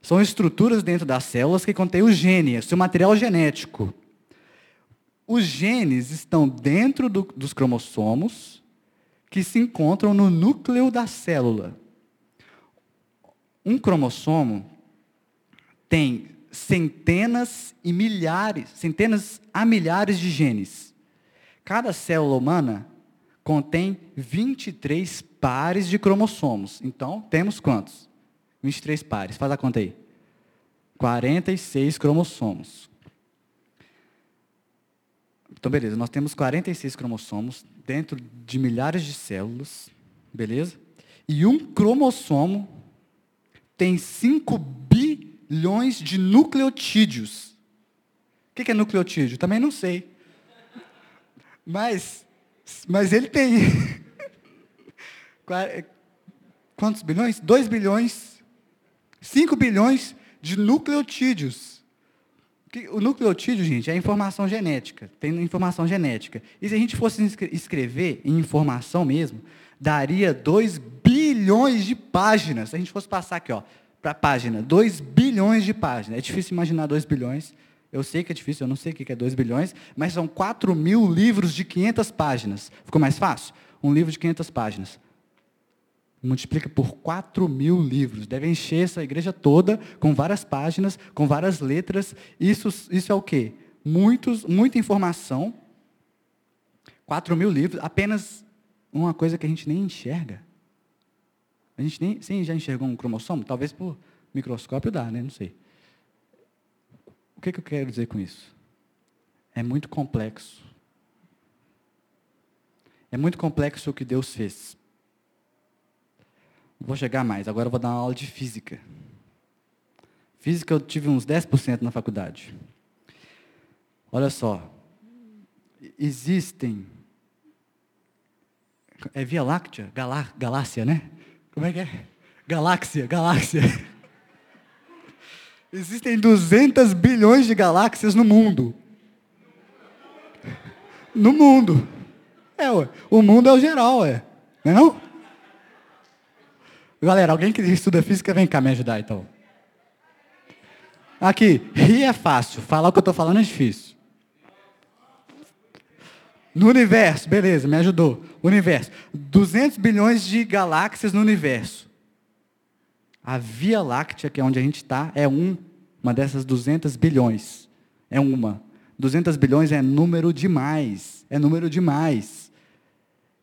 São estruturas dentro das células que contêm o gene, seu material genético. Os genes estão dentro do, dos cromossomos que se encontram no núcleo da célula. Um cromossomo tem centenas e milhares, centenas a milhares de genes. Cada célula humana contém 23 pares de cromossomos. Então, temos quantos? 23 pares. Faz a conta aí. 46 cromossomos. Então, beleza, nós temos 46 cromossomos dentro de milhares de células, beleza? E um cromossomo tem 5 bilhões de nucleotídeos. O que é nucleotídeo? Também não sei. Mas, mas ele tem. Quantos bilhões? 2 bilhões. 5 bilhões de nucleotídeos. O nucleotídeo, gente, é informação genética. Tem informação genética. E se a gente fosse escrever em informação mesmo, daria 2 bilhões de páginas. Se a gente fosse passar aqui, ó, para página, 2 bilhões de páginas. É difícil imaginar 2 bilhões. Eu sei que é difícil, eu não sei o que é 2 bilhões, mas são 4 mil livros de 500 páginas. Ficou mais fácil? Um livro de 500 páginas multiplica por 4 mil livros. Deve encher essa igreja toda com várias páginas, com várias letras. Isso, isso é o quê? Muitos, muita informação. 4 mil livros, apenas uma coisa que a gente nem enxerga. A gente nem, sim, já enxergou um cromossomo? Talvez por microscópio dá, né? Não sei. O que, que eu quero dizer com isso? É muito complexo. É muito complexo o que Deus fez. Vou chegar mais, agora eu vou dar uma aula de física. Física eu tive uns 10% na faculdade. Olha só. Existem. É Via Láctea? Galá, galáxia, né? Como é que é? Galáxia, galáxia. Existem 200 bilhões de galáxias no mundo. No mundo. É, ué. O mundo é o geral, é. Não é não? Galera, alguém que estuda física, vem cá me ajudar então. Aqui, rir é fácil, falar o que eu estou falando é difícil. No universo, beleza, me ajudou. Universo, 200 bilhões de galáxias no universo. A Via Láctea, que é onde a gente está, é um, uma dessas 200 bilhões. É uma. 200 bilhões é número demais. É número demais.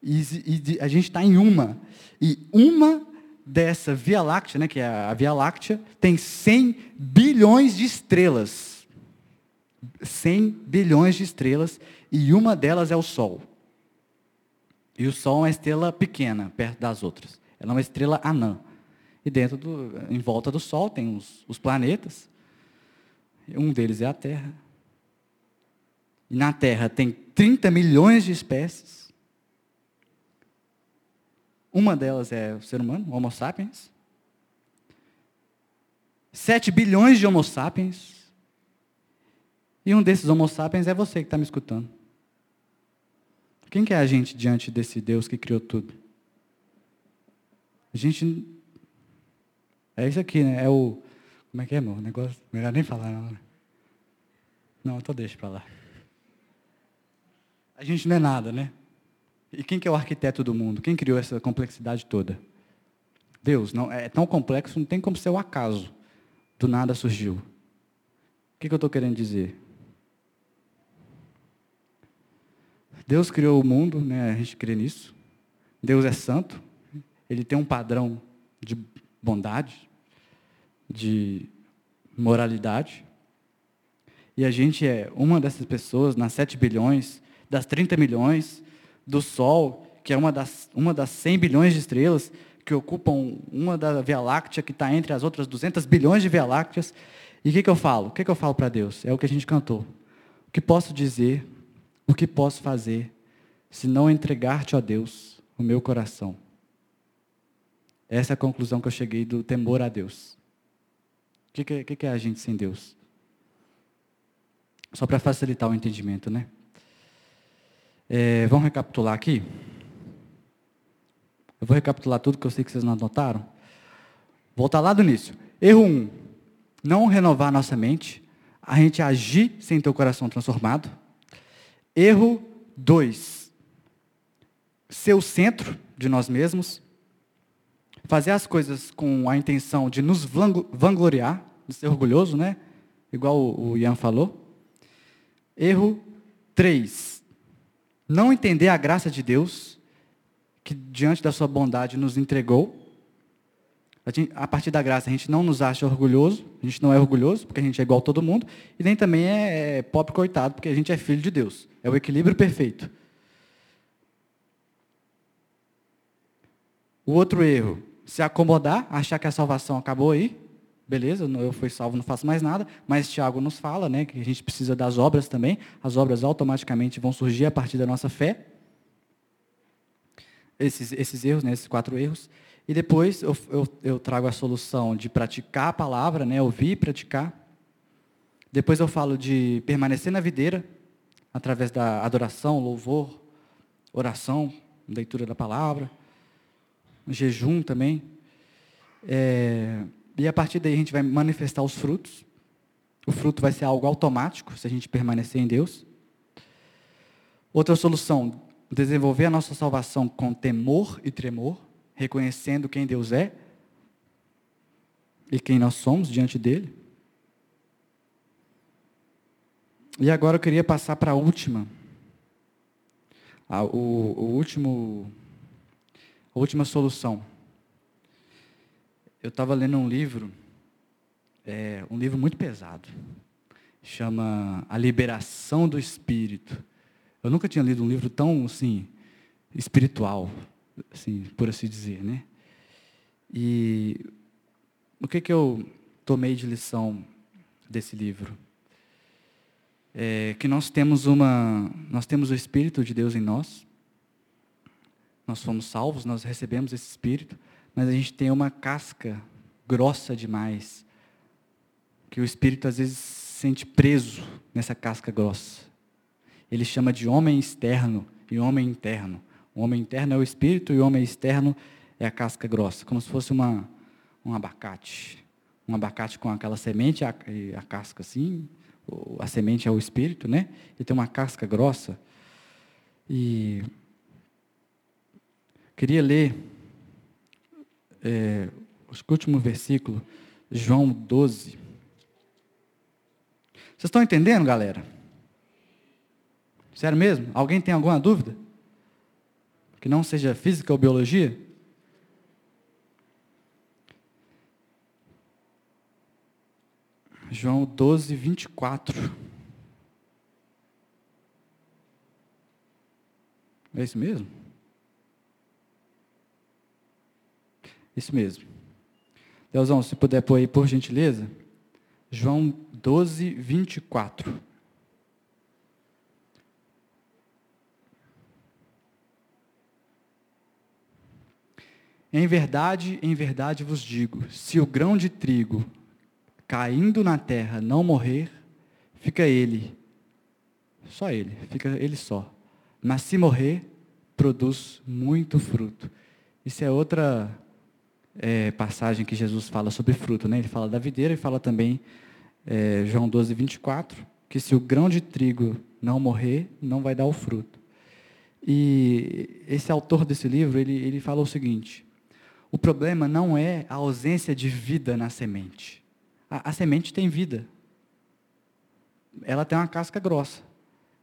E, e a gente está em uma. E uma dessa Via Láctea, né, que é a Via Láctea, tem 100 bilhões de estrelas. 100 bilhões de estrelas, e uma delas é o Sol. E o Sol é uma estrela pequena, perto das outras. Ela é uma estrela anã. E dentro do, em volta do Sol tem os, os planetas. Um deles é a Terra. E na Terra tem 30 milhões de espécies. Uma delas é o ser humano, o Homo sapiens. 7 bilhões de Homo sapiens. E um desses Homo sapiens é você que está me escutando. Quem que é a gente diante desse Deus que criou tudo? A gente. É isso aqui, né? É o. Como é que é, meu? negócio. Melhor nem falar, não. Né? Não, então deixa para lá. A gente não é nada, né? E quem que é o arquiteto do mundo? Quem criou essa complexidade toda? Deus. Não, é tão complexo, não tem como ser o acaso. Do nada surgiu. O que, que eu estou querendo dizer? Deus criou o mundo, né? a gente crê nisso. Deus é santo, ele tem um padrão de bondade, de moralidade. E a gente é uma dessas pessoas, nas 7 bilhões, das 30 milhões, do Sol, que é uma das, uma das 100 bilhões de estrelas, que ocupam uma da Via Láctea, que está entre as outras 200 bilhões de Via Lácteas. E o que, que eu falo? O que, que eu falo para Deus? É o que a gente cantou. O que posso dizer o que posso fazer se não entregar-te, ó Deus, o meu coração? Essa é a conclusão que eu cheguei do temor a Deus. O que, que, que é a gente sem Deus? Só para facilitar o entendimento, né? É, vamos recapitular aqui? Eu vou recapitular tudo que eu sei que vocês não anotaram. Voltar lá do início. Erro 1. Um, não renovar nossa mente. A gente agir sem ter o coração transformado. Erro 2. Ser o centro de nós mesmos. Fazer as coisas com a intenção de nos vangloriar, de ser orgulhoso, né? Igual o Ian falou. Erro 3. Não entender a graça de Deus, que diante da sua bondade nos entregou a partir da graça, a gente não nos acha orgulhoso, a gente não é orgulhoso, porque a gente é igual a todo mundo, e nem também é, é pobre coitado, porque a gente é filho de Deus. É o equilíbrio perfeito. O outro erro, se acomodar, achar que a salvação acabou aí, beleza, eu fui salvo, não faço mais nada, mas Tiago nos fala né, que a gente precisa das obras também, as obras automaticamente vão surgir a partir da nossa fé. Esses, esses erros, né, esses quatro erros. E depois eu, eu, eu, trago a solução de praticar a palavra, né, ouvir e praticar. Depois eu falo de permanecer na videira, através da adoração, louvor, oração, leitura da palavra, jejum também. É, e a partir daí a gente vai manifestar os frutos. O fruto vai ser algo automático se a gente permanecer em Deus. Outra solução, desenvolver a nossa salvação com temor e tremor reconhecendo quem Deus é e quem nós somos diante dele. E agora eu queria passar para a última, a, o, o último, a última solução. Eu estava lendo um livro, é, um livro muito pesado, chama A Liberação do Espírito. Eu nunca tinha lido um livro tão assim espiritual, assim, por assim dizer, né? E o que, que eu tomei de lição desse livro? É que nós temos uma, nós temos o Espírito de Deus em nós. Nós fomos salvos, nós recebemos esse Espírito, mas a gente tem uma casca grossa demais, que o Espírito às vezes se sente preso nessa casca grossa. Ele chama de homem externo e homem interno. O homem interno é o espírito e o homem externo é a casca grossa, como se fosse uma, um abacate. Um abacate com aquela semente a, a casca assim, a semente é o espírito, né? E tem uma casca grossa. E queria ler é, o último versículo, João 12. Vocês estão entendendo, galera? Sério mesmo? Alguém tem alguma dúvida? que não seja física ou biologia? João 12, 24. É isso mesmo? Isso mesmo. Deusão, se puder pôr aí, por gentileza. João 12, 24. Em verdade, em verdade vos digo: se o grão de trigo caindo na terra não morrer, fica ele, só ele, fica ele só. Mas se morrer, produz muito fruto. Isso é outra é, passagem que Jesus fala sobre fruto, né? Ele fala da videira e fala também, é, João 12, 24, que se o grão de trigo não morrer, não vai dar o fruto. E esse autor desse livro, ele, ele fala o seguinte, o problema não é a ausência de vida na semente. A, a semente tem vida. Ela tem uma casca grossa.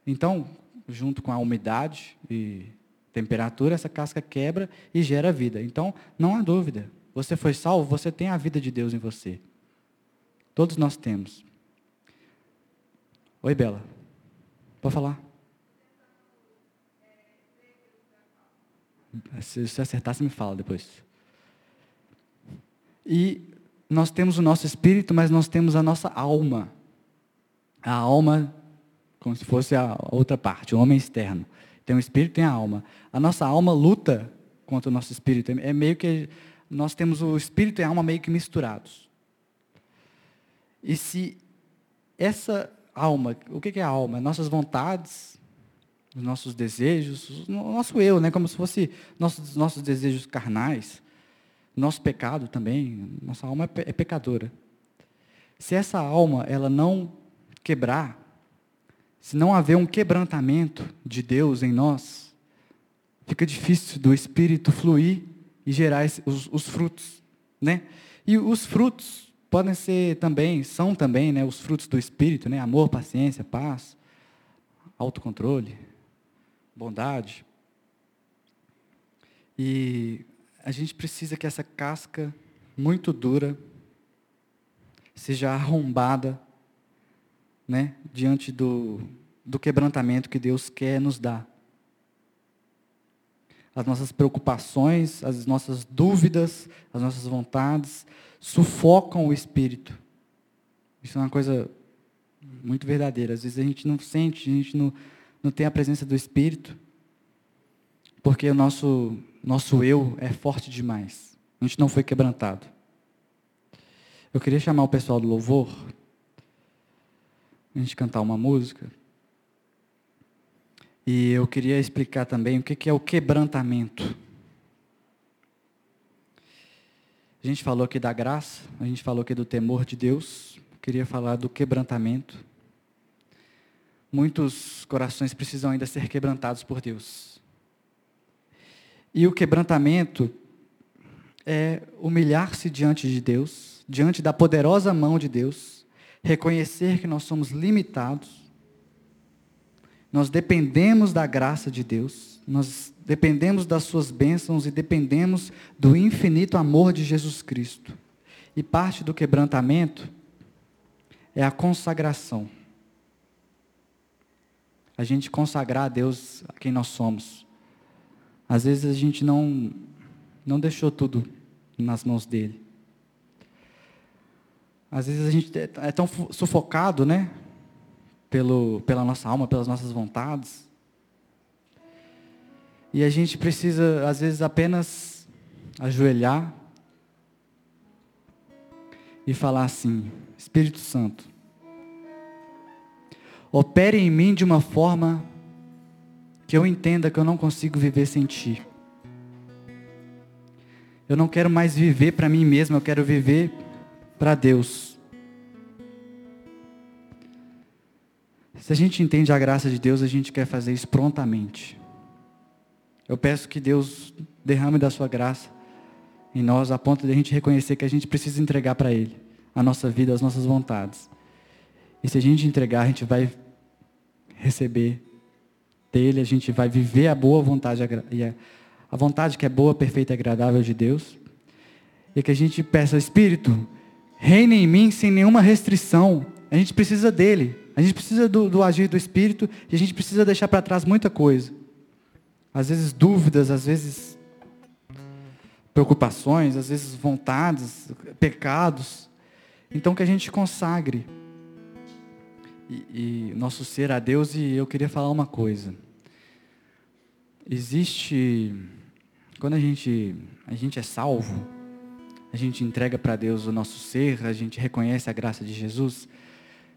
Então, junto com a umidade e temperatura, essa casca quebra e gera vida. Então, não há dúvida. Você foi salvo, você tem a vida de Deus em você. Todos nós temos. Oi, Bela. Pode falar. Se você acertar, você me fala depois. E nós temos o nosso espírito, mas nós temos a nossa alma. A alma, como se fosse a outra parte, o homem externo. Tem o espírito tem a alma. A nossa alma luta contra o nosso espírito. É meio que nós temos o espírito e a alma meio que misturados. E se essa alma, o que é a alma? Nossas vontades, os nossos desejos, o nosso eu, né? como se fosse nossos, nossos desejos carnais nosso pecado também, nossa alma é, é pecadora. Se essa alma ela não quebrar, se não haver um quebrantamento de Deus em nós, fica difícil do Espírito fluir e gerar os, os frutos, né? E os frutos podem ser também, são também, né, os frutos do Espírito, né? Amor, paciência, paz, autocontrole, bondade. E a gente precisa que essa casca muito dura seja arrombada né, diante do, do quebrantamento que Deus quer nos dar. As nossas preocupações, as nossas dúvidas, as nossas vontades sufocam o espírito. Isso é uma coisa muito verdadeira. Às vezes a gente não sente, a gente não, não tem a presença do espírito, porque o nosso nosso eu é forte demais. A gente não foi quebrantado. Eu queria chamar o pessoal do louvor, a gente cantar uma música. E eu queria explicar também o que é o quebrantamento. A gente falou aqui da graça, a gente falou aqui do temor de Deus. Eu queria falar do quebrantamento. Muitos corações precisam ainda ser quebrantados por Deus. E o quebrantamento é humilhar-se diante de Deus, diante da poderosa mão de Deus, reconhecer que nós somos limitados, nós dependemos da graça de Deus, nós dependemos das suas bênçãos e dependemos do infinito amor de Jesus Cristo. E parte do quebrantamento é a consagração. A gente consagrar a Deus a quem nós somos. Às vezes a gente não, não deixou tudo nas mãos dele. Às vezes a gente é, é tão sufocado, né? Pelo, pela nossa alma, pelas nossas vontades. E a gente precisa, às vezes, apenas ajoelhar e falar assim: Espírito Santo, opere em mim de uma forma que eu entenda que eu não consigo viver sem Ti. Eu não quero mais viver para mim mesmo, eu quero viver para Deus. Se a gente entende a graça de Deus, a gente quer fazer isso prontamente. Eu peço que Deus derrame da sua graça em nós, a ponto de a gente reconhecer que a gente precisa entregar para Ele a nossa vida, as nossas vontades. E se a gente entregar, a gente vai receber dele, a gente vai viver a boa vontade, a vontade que é boa, perfeita e agradável de Deus. E que a gente peça, Espírito, reine em mim sem nenhuma restrição. A gente precisa dele. A gente precisa do, do agir do Espírito e a gente precisa deixar para trás muita coisa. Às vezes dúvidas, às vezes preocupações, às vezes vontades, pecados. Então que a gente consagre e, e nosso ser a Deus e eu queria falar uma coisa. Existe quando a gente a gente é salvo, a gente entrega para Deus o nosso ser, a gente reconhece a graça de Jesus.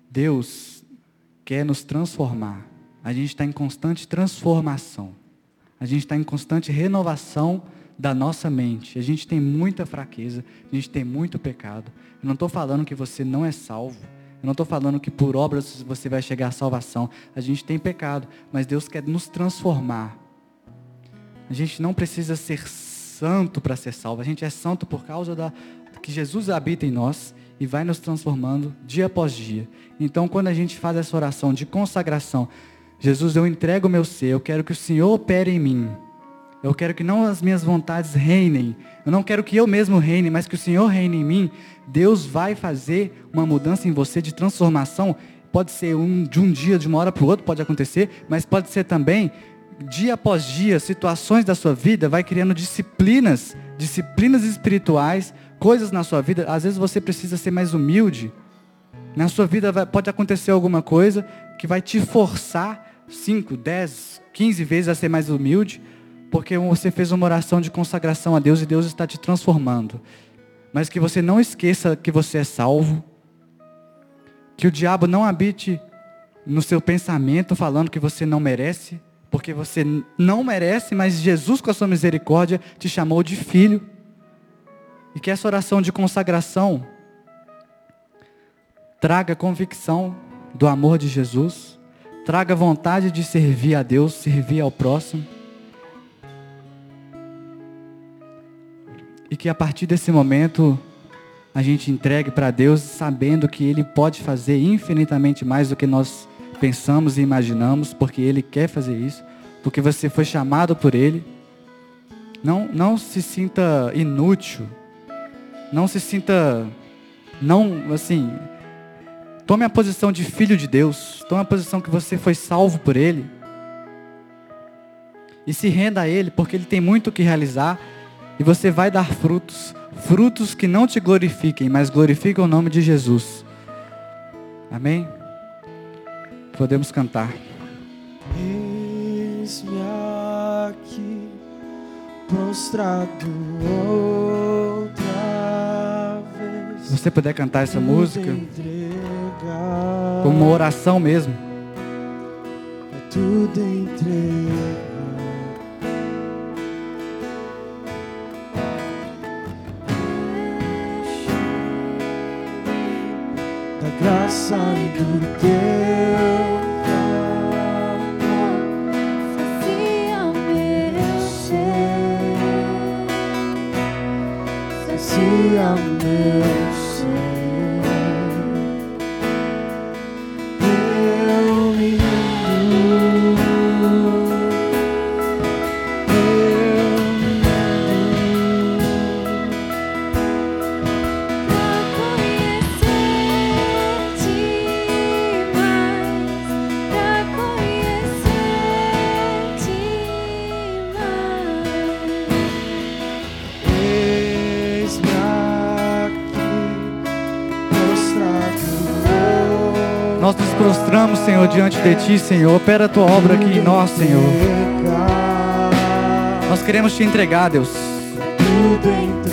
Deus quer nos transformar. A gente está em constante transformação. A gente está em constante renovação da nossa mente. A gente tem muita fraqueza, a gente tem muito pecado. Eu não estou falando que você não é salvo. Eu não estou falando que por obras você vai chegar à salvação. A gente tem pecado, mas Deus quer nos transformar. A gente não precisa ser santo para ser salvo. A gente é santo por causa da que Jesus habita em nós e vai nos transformando dia após dia. Então, quando a gente faz essa oração de consagração, Jesus, eu entrego o meu ser, eu quero que o Senhor opere em mim. Eu quero que não as minhas vontades reinem. Eu não quero que eu mesmo reine, mas que o Senhor reine em mim. Deus vai fazer uma mudança em você de transformação. Pode ser um, de um dia, de uma hora para o outro, pode acontecer, mas pode ser também dia após dia, situações da sua vida, vai criando disciplinas, disciplinas espirituais, coisas na sua vida. Às vezes você precisa ser mais humilde. Na sua vida vai, pode acontecer alguma coisa que vai te forçar 5, 10, 15 vezes a ser mais humilde porque você fez uma oração de consagração a Deus e Deus está te transformando. Mas que você não esqueça que você é salvo. Que o diabo não habite no seu pensamento falando que você não merece, porque você não merece, mas Jesus com a sua misericórdia te chamou de filho. E que essa oração de consagração traga convicção do amor de Jesus, traga vontade de servir a Deus, servir ao próximo. E que a partir desse momento a gente entregue para Deus sabendo que Ele pode fazer infinitamente mais do que nós pensamos e imaginamos, porque Ele quer fazer isso, porque você foi chamado por Ele. Não, não se sinta inútil, não se sinta, não, assim, tome a posição de filho de Deus, tome a posição que você foi salvo por Ele. E se renda a Ele, porque Ele tem muito o que realizar e você vai dar frutos, frutos que não te glorifiquem, mas glorificam o nome de Jesus. Amém? Podemos cantar. Eis-me aqui, prostrado outra vez. Se você puder cantar essa música, como uma oração mesmo. Tudo entregar. Graça do teu fazia meu ser, fazia meu prostramos, Senhor, diante de Ti, Senhor. Opera a Tua obra aqui em nós, Senhor. Nós queremos Te entregar, Deus. Tudo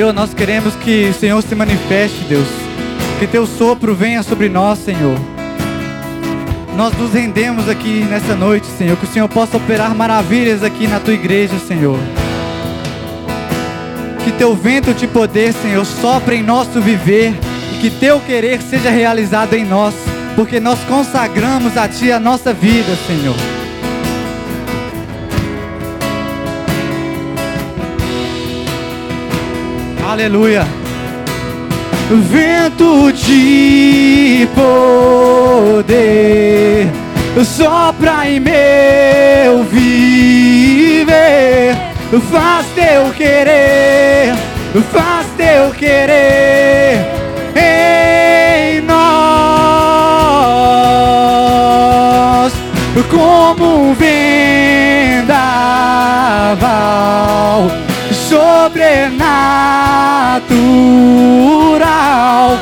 Senhor, nós queremos que o Senhor se manifeste, Deus. Que teu sopro venha sobre nós, Senhor. Nós nos rendemos aqui nessa noite, Senhor. Que o Senhor possa operar maravilhas aqui na tua igreja, Senhor. Que teu vento de poder, Senhor, sopre em nosso viver. E que teu querer seja realizado em nós. Porque nós consagramos a Ti a nossa vida, Senhor. Aleluia. Vento de poder sopra em meu viver. Faz teu querer, faz teu querer em nós, como um vendaval sobrenatural.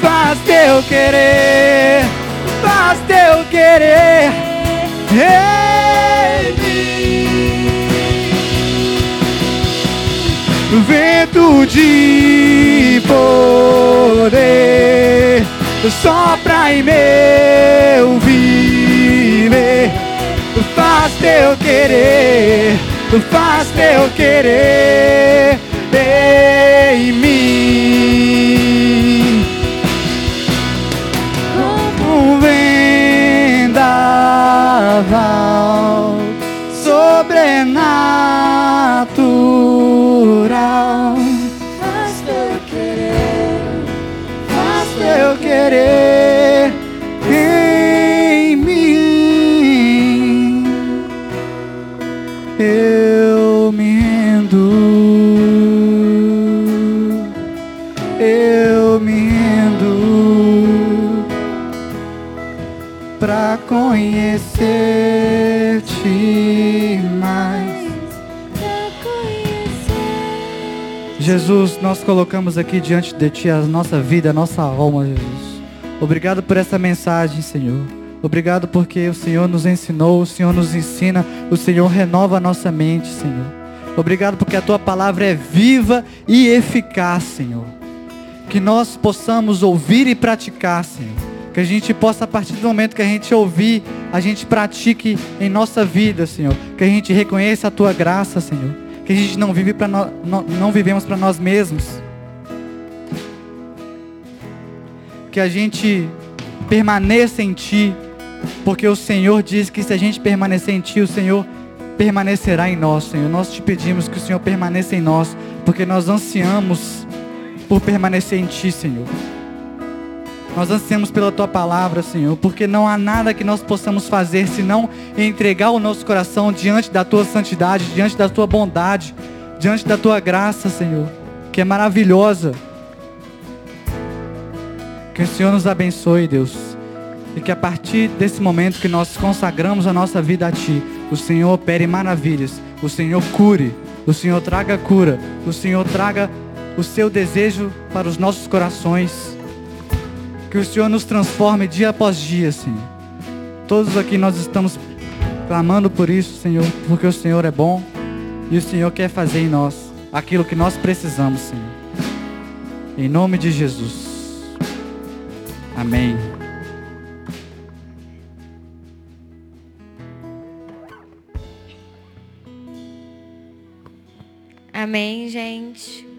Faz teu querer, faz teu querer. Vento de poder sopra em meu viver. Faz teu querer faz teu querer em mim. Conhecer-te mais. Jesus, nós colocamos aqui diante de Ti a nossa vida, a nossa alma, Jesus. Obrigado por essa mensagem, Senhor. Obrigado porque o Senhor nos ensinou, o Senhor nos ensina, o Senhor renova a nossa mente, Senhor. Obrigado porque a Tua palavra é viva e eficaz, Senhor. Que nós possamos ouvir e praticar, Senhor. Que a gente possa, a partir do momento que a gente ouvir, a gente pratique em nossa vida, Senhor. Que a gente reconheça a Tua graça, Senhor. Que a gente não vive para não, não vivemos para nós mesmos. Que a gente permaneça em Ti, porque o Senhor diz que se a gente permanecer em Ti, o Senhor permanecerá em nós, Senhor. Nós te pedimos que o Senhor permaneça em nós, porque nós ansiamos por permanecer em Ti, Senhor. Nós ansiamos pela Tua palavra, Senhor, porque não há nada que nós possamos fazer senão entregar o nosso coração diante da Tua santidade, diante da Tua bondade, diante da Tua graça, Senhor, que é maravilhosa. Que o Senhor nos abençoe, Deus. E que a partir desse momento que nós consagramos a nossa vida a Ti, o Senhor opere maravilhas, o Senhor cure, o Senhor traga cura, o Senhor traga o seu desejo para os nossos corações. Que o Senhor nos transforme dia após dia, Senhor. Todos aqui nós estamos clamando por isso, Senhor, porque o Senhor é bom e o Senhor quer fazer em nós aquilo que nós precisamos, Senhor. Em nome de Jesus. Amém. Amém, gente.